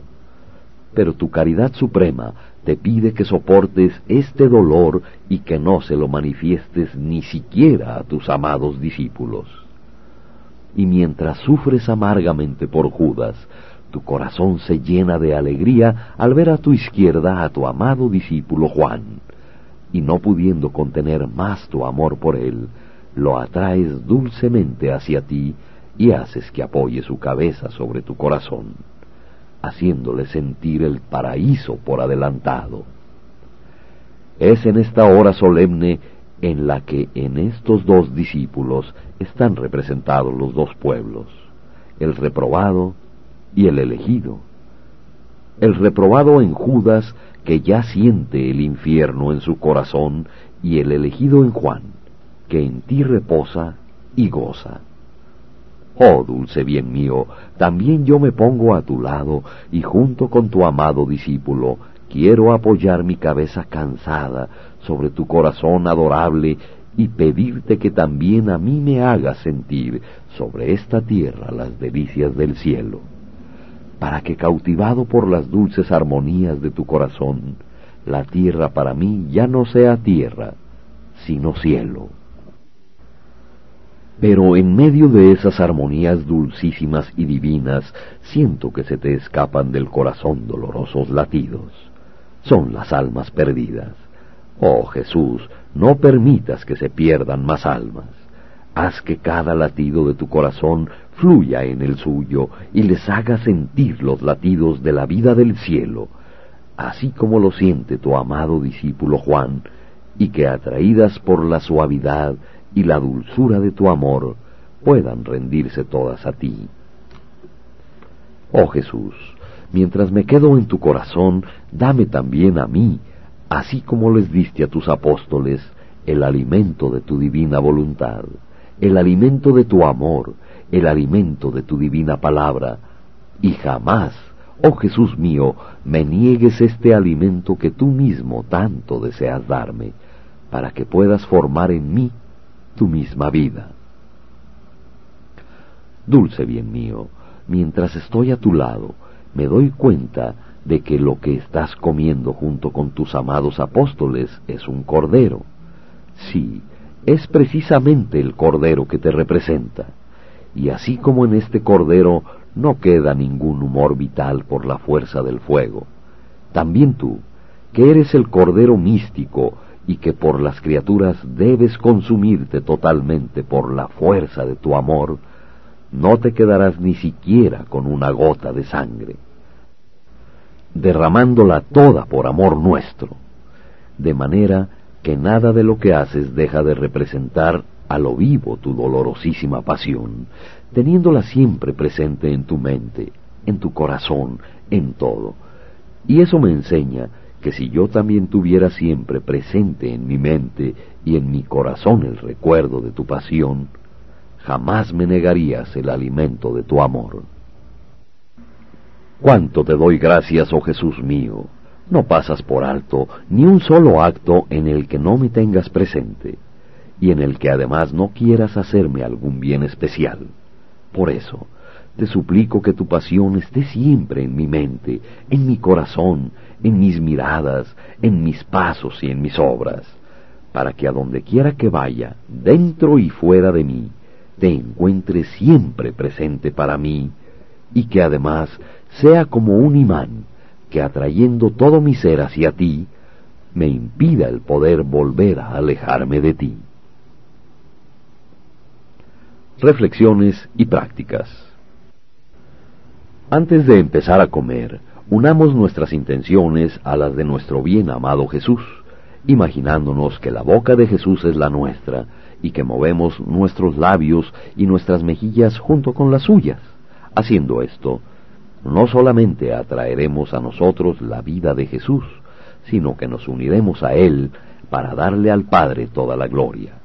Pero tu caridad suprema te pide que soportes este dolor y que no se lo manifiestes ni siquiera a tus amados discípulos. Y mientras sufres amargamente por Judas, tu corazón se llena de alegría al ver a tu izquierda a tu amado discípulo Juan, y no pudiendo contener más tu amor por él, lo atraes dulcemente hacia ti y haces que apoye su cabeza sobre tu corazón, haciéndole sentir el paraíso por adelantado. Es en esta hora solemne en la que en estos dos discípulos están representados los dos pueblos, el reprobado y el elegido. El reprobado en Judas, que ya siente el infierno en su corazón, y el elegido en Juan, que en ti reposa y goza. Oh dulce bien mío, también yo me pongo a tu lado, y junto con tu amado discípulo, quiero apoyar mi cabeza cansada sobre tu corazón adorable y pedirte que también a mí me hagas sentir sobre esta tierra las delicias del cielo para que cautivado por las dulces armonías de tu corazón, la tierra para mí ya no sea tierra, sino cielo. Pero en medio de esas armonías dulcísimas y divinas, siento que se te escapan del corazón dolorosos latidos. Son las almas perdidas. Oh Jesús, no permitas que se pierdan más almas. Haz que cada latido de tu corazón fluya en el suyo y les haga sentir los latidos de la vida del cielo, así como lo siente tu amado discípulo Juan, y que atraídas por la suavidad y la dulzura de tu amor, puedan rendirse todas a ti. Oh Jesús, mientras me quedo en tu corazón, dame también a mí, así como les diste a tus apóstoles, el alimento de tu divina voluntad, el alimento de tu amor, el alimento de tu divina palabra, y jamás, oh Jesús mío, me niegues este alimento que tú mismo tanto deseas darme, para que puedas formar en mí tu misma vida. Dulce bien mío, mientras estoy a tu lado, me doy cuenta de que lo que estás comiendo junto con tus amados apóstoles es un cordero. Sí, es precisamente el cordero que te representa y así como en este cordero no queda ningún humor vital por la fuerza del fuego, también tú, que eres el cordero místico y que por las criaturas debes consumirte totalmente por la fuerza de tu amor, no te quedarás ni siquiera con una gota de sangre, derramándola toda por amor nuestro, de manera que nada de lo que haces deja de representar a lo vivo tu dolorosísima pasión, teniéndola siempre presente en tu mente, en tu corazón, en todo. Y eso me enseña que si yo también tuviera siempre presente en mi mente y en mi corazón el recuerdo de tu pasión, jamás me negarías el alimento de tu amor. Cuánto te doy gracias, oh Jesús mío. No pasas por alto ni un solo acto en el que no me tengas presente y en el que además no quieras hacerme algún bien especial. Por eso, te suplico que tu pasión esté siempre en mi mente, en mi corazón, en mis miradas, en mis pasos y en mis obras, para que a donde quiera que vaya, dentro y fuera de mí, te encuentre siempre presente para mí, y que además sea como un imán que atrayendo todo mi ser hacia ti, me impida el poder volver a alejarme de ti. Reflexiones y prácticas. Antes de empezar a comer, unamos nuestras intenciones a las de nuestro bien amado Jesús, imaginándonos que la boca de Jesús es la nuestra y que movemos nuestros labios y nuestras mejillas junto con las suyas. Haciendo esto, no solamente atraeremos a nosotros la vida de Jesús, sino que nos uniremos a Él para darle al Padre toda la gloria,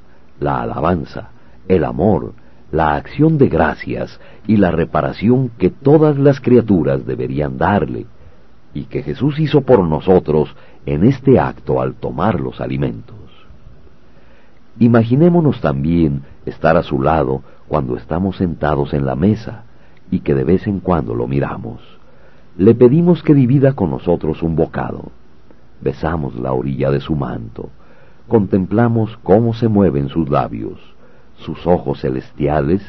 la alabanza, el amor, la acción de gracias y la reparación que todas las criaturas deberían darle, y que Jesús hizo por nosotros en este acto al tomar los alimentos. Imaginémonos también estar a su lado cuando estamos sentados en la mesa, y que de vez en cuando lo miramos. Le pedimos que divida con nosotros un bocado. Besamos la orilla de su manto. Contemplamos cómo se mueven sus labios, sus ojos celestiales,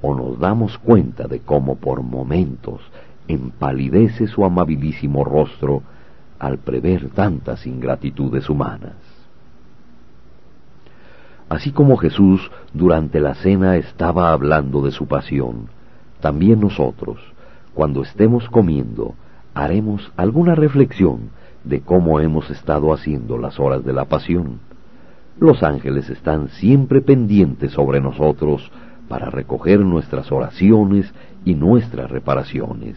o nos damos cuenta de cómo por momentos empalidece su amabilísimo rostro al prever tantas ingratitudes humanas. Así como Jesús durante la cena estaba hablando de su pasión, también nosotros, cuando estemos comiendo, haremos alguna reflexión de cómo hemos estado haciendo las horas de la pasión. Los ángeles están siempre pendientes sobre nosotros para recoger nuestras oraciones y nuestras reparaciones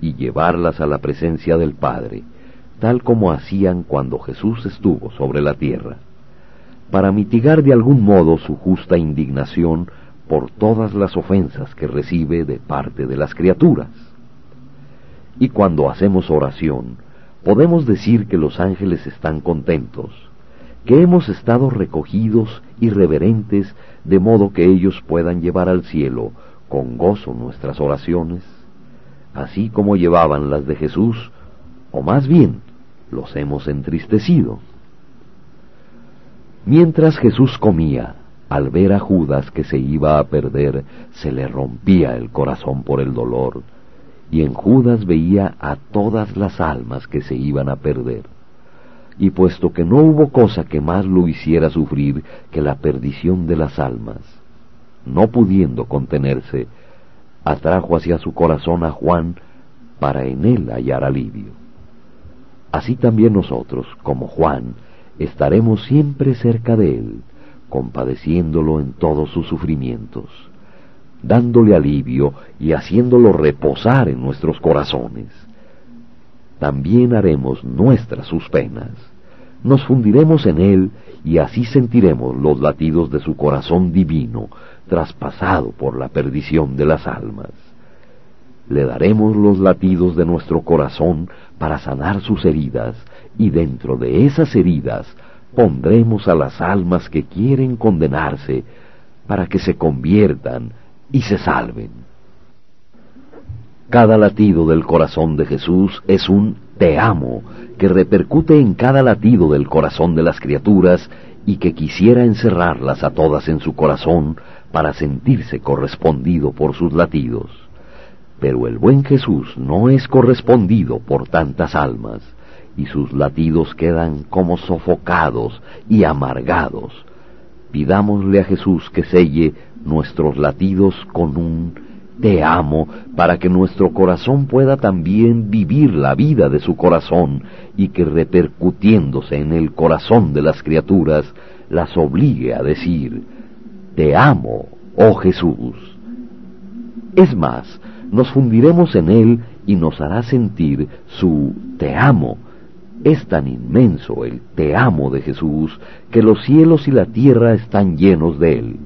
y llevarlas a la presencia del Padre, tal como hacían cuando Jesús estuvo sobre la tierra. Para mitigar de algún modo su justa indignación, por todas las ofensas que recibe de parte de las criaturas. Y cuando hacemos oración, podemos decir que los ángeles están contentos, que hemos estado recogidos y reverentes de modo que ellos puedan llevar al cielo con gozo nuestras oraciones, así como llevaban las de Jesús, o más bien los hemos entristecido. Mientras Jesús comía, al ver a Judas que se iba a perder, se le rompía el corazón por el dolor, y en Judas veía a todas las almas que se iban a perder. Y puesto que no hubo cosa que más lo hiciera sufrir que la perdición de las almas, no pudiendo contenerse, atrajo hacia su corazón a Juan para en él hallar alivio. Así también nosotros, como Juan, estaremos siempre cerca de él, compadeciéndolo en todos sus sufrimientos, dándole alivio y haciéndolo reposar en nuestros corazones. También haremos nuestras sus penas, nos fundiremos en él y así sentiremos los latidos de su corazón divino, traspasado por la perdición de las almas. Le daremos los latidos de nuestro corazón para sanar sus heridas, y dentro de esas heridas pondremos a las almas que quieren condenarse para que se conviertan y se salven. Cada latido del corazón de Jesús es un te amo que repercute en cada latido del corazón de las criaturas y que quisiera encerrarlas a todas en su corazón para sentirse correspondido por sus latidos. Pero el buen Jesús no es correspondido por tantas almas, y sus latidos quedan como sofocados y amargados. Pidámosle a Jesús que selle nuestros latidos con un te amo para que nuestro corazón pueda también vivir la vida de su corazón y que repercutiéndose en el corazón de las criaturas las obligue a decir te amo, oh Jesús. Es más, nos fundiremos en él y nos hará sentir su te amo es tan inmenso el te amo de Jesús que los cielos y la tierra están llenos de él.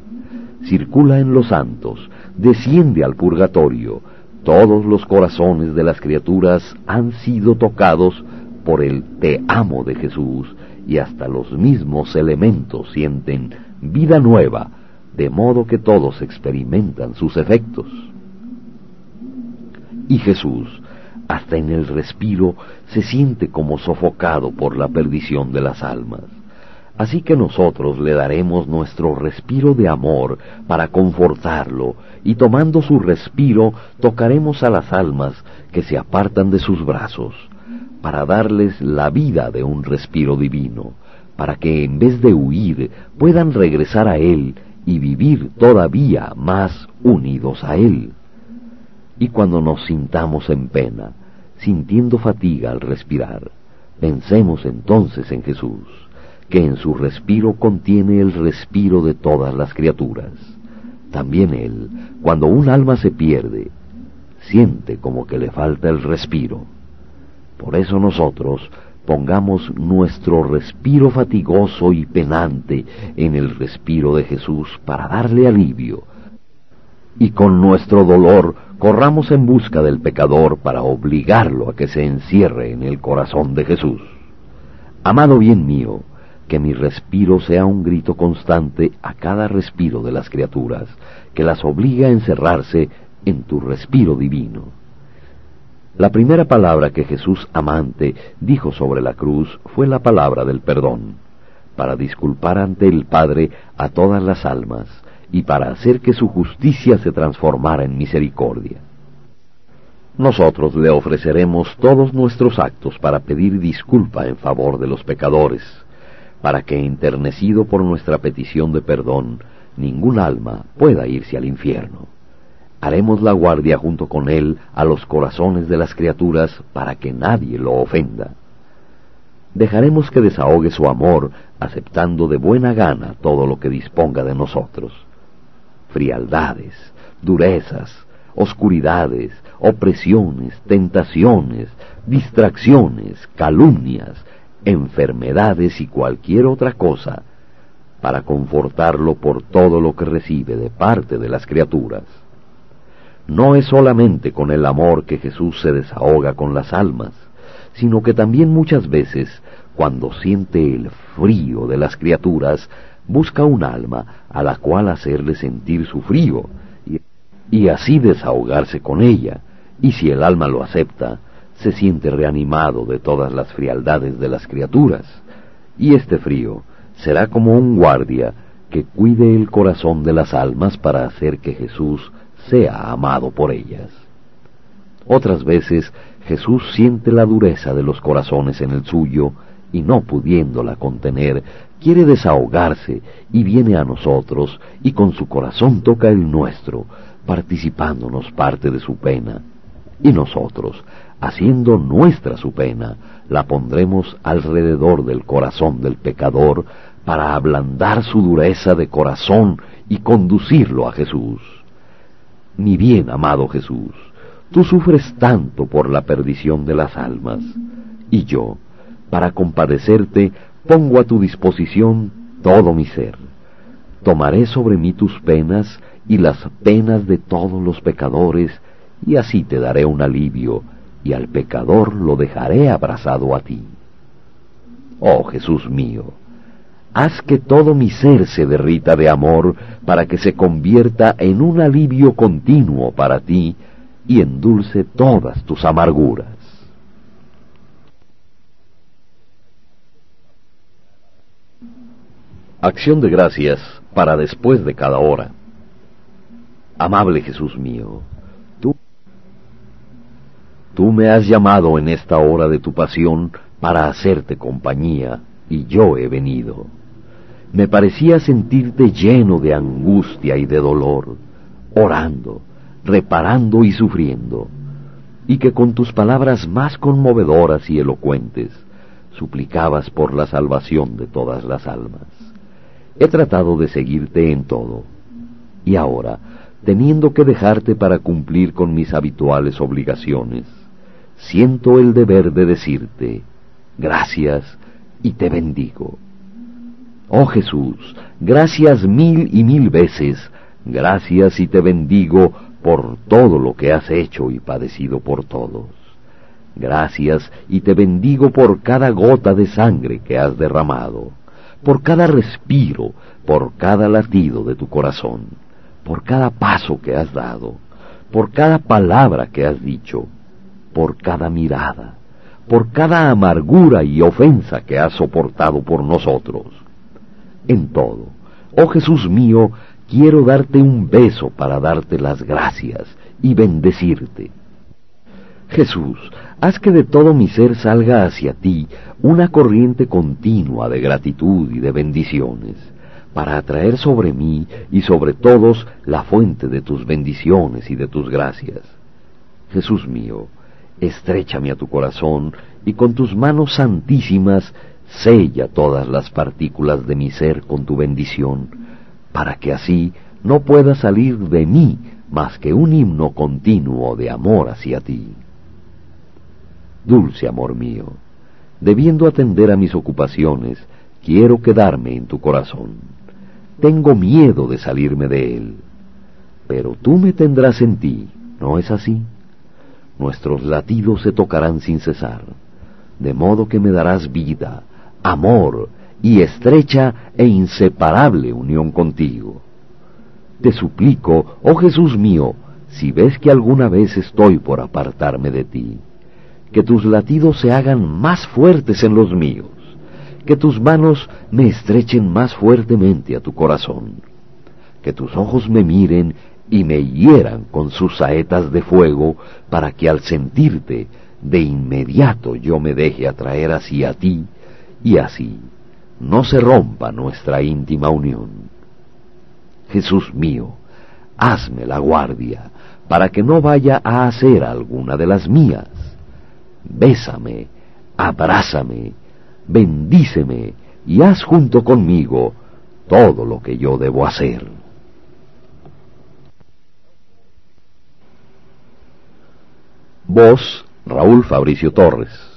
circula en los santos, desciende al purgatorio, todos los corazones de las criaturas han sido tocados por el te amo de Jesús y hasta los mismos elementos sienten vida nueva, de modo que todos experimentan sus efectos. Y Jesús, hasta en el respiro, se siente como sofocado por la perdición de las almas. Así que nosotros le daremos nuestro respiro de amor para confortarlo, y tomando su respiro tocaremos a las almas que se apartan de sus brazos, para darles la vida de un respiro divino, para que en vez de huir puedan regresar a Él y vivir todavía más unidos a Él. Y cuando nos sintamos en pena, sintiendo fatiga al respirar, pensemos entonces en Jesús que en su respiro contiene el respiro de todas las criaturas. También Él, cuando un alma se pierde, siente como que le falta el respiro. Por eso nosotros pongamos nuestro respiro fatigoso y penante en el respiro de Jesús para darle alivio, y con nuestro dolor corramos en busca del pecador para obligarlo a que se encierre en el corazón de Jesús. Amado bien mío, que mi respiro sea un grito constante a cada respiro de las criaturas, que las obliga a encerrarse en tu respiro divino. La primera palabra que Jesús amante dijo sobre la cruz fue la palabra del perdón, para disculpar ante el Padre a todas las almas y para hacer que su justicia se transformara en misericordia. Nosotros le ofreceremos todos nuestros actos para pedir disculpa en favor de los pecadores, para que, enternecido por nuestra petición de perdón, ningún alma pueda irse al infierno. Haremos la guardia junto con él a los corazones de las criaturas para que nadie lo ofenda. Dejaremos que desahogue su amor, aceptando de buena gana todo lo que disponga de nosotros. Frialdades, durezas, oscuridades, opresiones, tentaciones, distracciones, calumnias, enfermedades y cualquier otra cosa, para confortarlo por todo lo que recibe de parte de las criaturas. No es solamente con el amor que Jesús se desahoga con las almas, sino que también muchas veces, cuando siente el frío de las criaturas, busca un alma a la cual hacerle sentir su frío, y, y así desahogarse con ella, y si el alma lo acepta, se siente reanimado de todas las frialdades de las criaturas, y este frío será como un guardia que cuide el corazón de las almas para hacer que Jesús sea amado por ellas. Otras veces Jesús siente la dureza de los corazones en el suyo y no pudiéndola contener, quiere desahogarse y viene a nosotros y con su corazón toca el nuestro, participándonos parte de su pena. Y nosotros, haciendo nuestra su pena, la pondremos alrededor del corazón del pecador para ablandar su dureza de corazón y conducirlo a Jesús. Mi bien amado Jesús, tú sufres tanto por la perdición de las almas, y yo, para compadecerte, pongo a tu disposición todo mi ser. Tomaré sobre mí tus penas y las penas de todos los pecadores, y así te daré un alivio y al pecador lo dejaré abrazado a ti. Oh Jesús mío, haz que todo mi ser se derrita de amor para que se convierta en un alivio continuo para ti y endulce todas tus amarguras. Acción de gracias para después de cada hora. Amable Jesús mío, Tú me has llamado en esta hora de tu pasión para hacerte compañía, y yo he venido. Me parecía sentirte lleno de angustia y de dolor, orando, reparando y sufriendo, y que con tus palabras más conmovedoras y elocuentes suplicabas por la salvación de todas las almas. He tratado de seguirte en todo, y ahora, teniendo que dejarte para cumplir con mis habituales obligaciones, siento el deber de decirte, gracias y te bendigo. Oh Jesús, gracias mil y mil veces, Gracias y te bendigo por todo lo que has hecho y padecido por todos. Gracias y te bendigo por cada gota de sangre que has derramado, por cada respiro, por cada latido de tu corazón, por cada paso que has dado, por cada palabra que has dicho, por cada mirada, por cada amargura y ofensa que has soportado por nosotros. En todo, oh Jesús mío, quiero darte un beso para darte las gracias y bendecirte. Jesús, haz que de todo mi ser salga hacia ti una corriente continua de gratitud y de bendiciones, para atraer sobre mí y sobre todos la fuente de tus bendiciones y de tus gracias. Jesús mío, estrechame a tu corazón y con tus manos santísimas sella todas las partículas de mi ser con tu bendición, para que así no pueda salir de mí más que un himno continuo de amor hacia ti. Dulce amor mío, debiendo atender a mis ocupaciones, quiero quedarme en tu corazón. Tengo miedo de salirme de él, pero tú me tendrás en ti, ¿no es así? Nuestros latidos se tocarán sin cesar, de modo que me darás vida, amor y estrecha e inseparable unión contigo. Te suplico, oh Jesús mío, si ves que alguna vez estoy por apartarme de ti, que tus latidos se hagan más fuertes en los míos, que tus manos me estrechen más fuertemente a tu corazón, que tus ojos me miren y me hieran con sus saetas de fuego, para que al sentirte, de inmediato yo me deje atraer hacia ti, y así no se rompa nuestra íntima unión. Jesús mío, hazme la guardia, para que no vaya a hacer alguna de las mías bésame, abrázame, bendíceme y haz junto conmigo todo lo que yo debo hacer. Voz Raúl Fabricio Torres